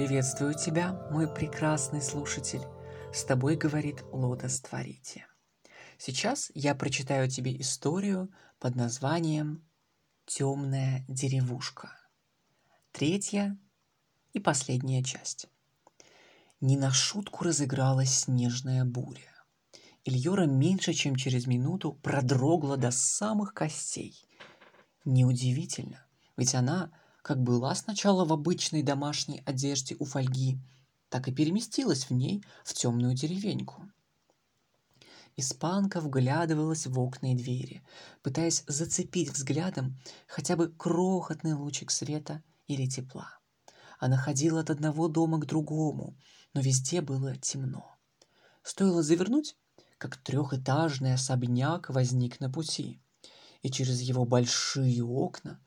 Приветствую тебя, мой прекрасный слушатель. С тобой говорит Лотос Творите. Сейчас я прочитаю тебе историю под названием «Темная деревушка». Третья и последняя часть. Не на шутку разыгралась снежная буря. Ильора меньше чем через минуту продрогла до самых костей. Неудивительно, ведь она как была сначала в обычной домашней одежде у фольги, так и переместилась в ней в темную деревеньку. Испанка вглядывалась в окна и двери, пытаясь зацепить взглядом хотя бы крохотный лучик света или тепла. Она ходила от одного дома к другому, но везде было темно. Стоило завернуть, как трехэтажный особняк возник на пути, и через его большие окна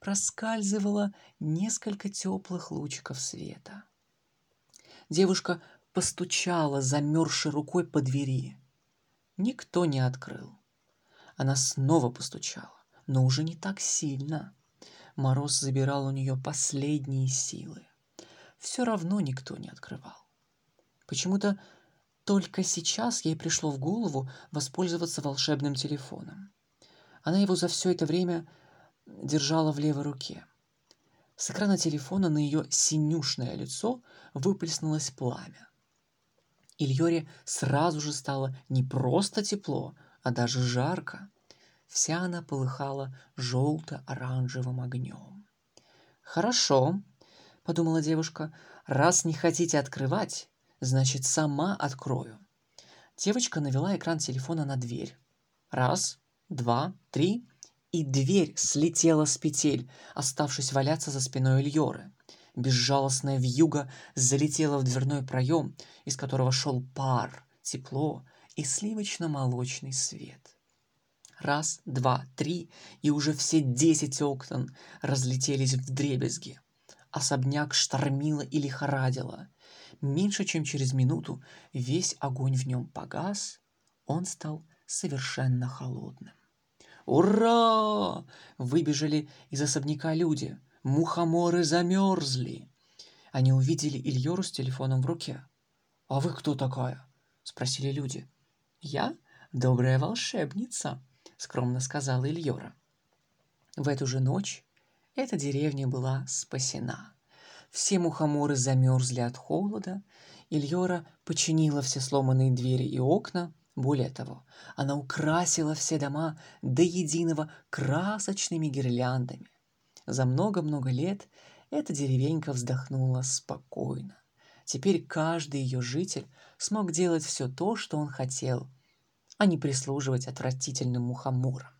проскальзывало несколько теплых лучиков света. Девушка постучала замерзшей рукой по двери. Никто не открыл. Она снова постучала, но уже не так сильно. Мороз забирал у нее последние силы. Все равно никто не открывал. Почему-то только сейчас ей пришло в голову воспользоваться волшебным телефоном. Она его за все это время держала в левой руке. С экрана телефона на ее синюшное лицо выплеснулось пламя. Ильоре сразу же стало не просто тепло, а даже жарко. Вся она полыхала желто-оранжевым огнем. «Хорошо», — подумала девушка, — «раз не хотите открывать, значит, сама открою». Девочка навела экран телефона на дверь. Раз, два, три — и дверь слетела с петель, оставшись валяться за спиной Ильоры. Безжалостная вьюга залетела в дверной проем, из которого шел пар, тепло и сливочно-молочный свет. Раз, два, три, и уже все десять окон разлетелись в дребезги. Особняк штормило и лихорадило. Меньше чем через минуту весь огонь в нем погас, он стал совершенно холодным. «Ура!» — выбежали из особняка люди. Мухоморы замерзли. Они увидели Ильору с телефоном в руке. «А вы кто такая?» — спросили люди. «Я добрая волшебница», — скромно сказала Ильора. В эту же ночь эта деревня была спасена. Все мухоморы замерзли от холода, Ильора починила все сломанные двери и окна, более того, она украсила все дома до единого красочными гирляндами. За много-много лет эта деревенька вздохнула спокойно. Теперь каждый ее житель смог делать все то, что он хотел, а не прислуживать отвратительным мухоморам.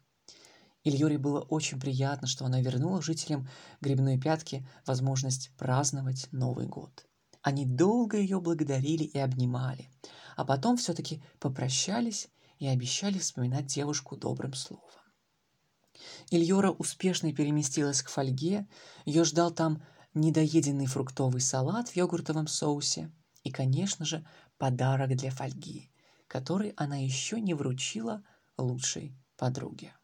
Ильоре было очень приятно, что она вернула жителям Грибной Пятки возможность праздновать Новый год. Они долго ее благодарили и обнимали, а потом все-таки попрощались и обещали вспоминать девушку добрым словом. Ильора успешно переместилась к фольге, ее ждал там недоеденный фруктовый салат в йогуртовом соусе и, конечно же, подарок для фольги, который она еще не вручила лучшей подруге.